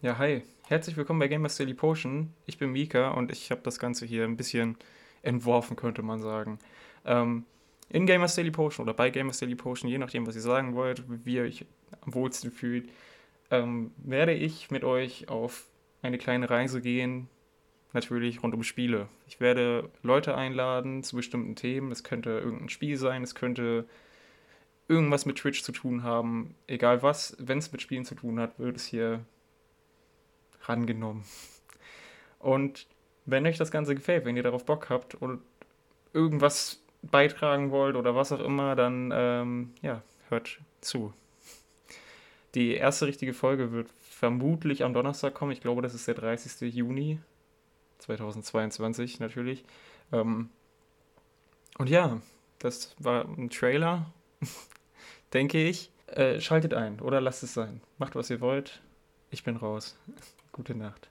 Ja, hi. Herzlich willkommen bei Gamers Daily Potion. Ich bin Mika und ich habe das Ganze hier ein bisschen entworfen, könnte man sagen. Ähm, in Gamers Daily Potion oder bei Gamers Daily Potion, je nachdem, was ihr sagen wollt, wie ihr euch am wohlsten fühlt, ähm, werde ich mit euch auf eine kleine Reise gehen, natürlich rund um Spiele. Ich werde Leute einladen zu bestimmten Themen. Es könnte irgendein Spiel sein, es könnte irgendwas mit Twitch zu tun haben. Egal was, wenn es mit Spielen zu tun hat, wird es hier rangenommen. Und wenn euch das Ganze gefällt, wenn ihr darauf Bock habt und irgendwas beitragen wollt oder was auch immer, dann ähm, ja, hört zu. Die erste richtige Folge wird vermutlich am Donnerstag kommen. Ich glaube, das ist der 30. Juni 2022 natürlich. Ähm, und ja, das war ein Trailer, denke ich. Äh, schaltet ein oder lasst es sein. Macht, was ihr wollt. Ich bin raus. Gute Nacht.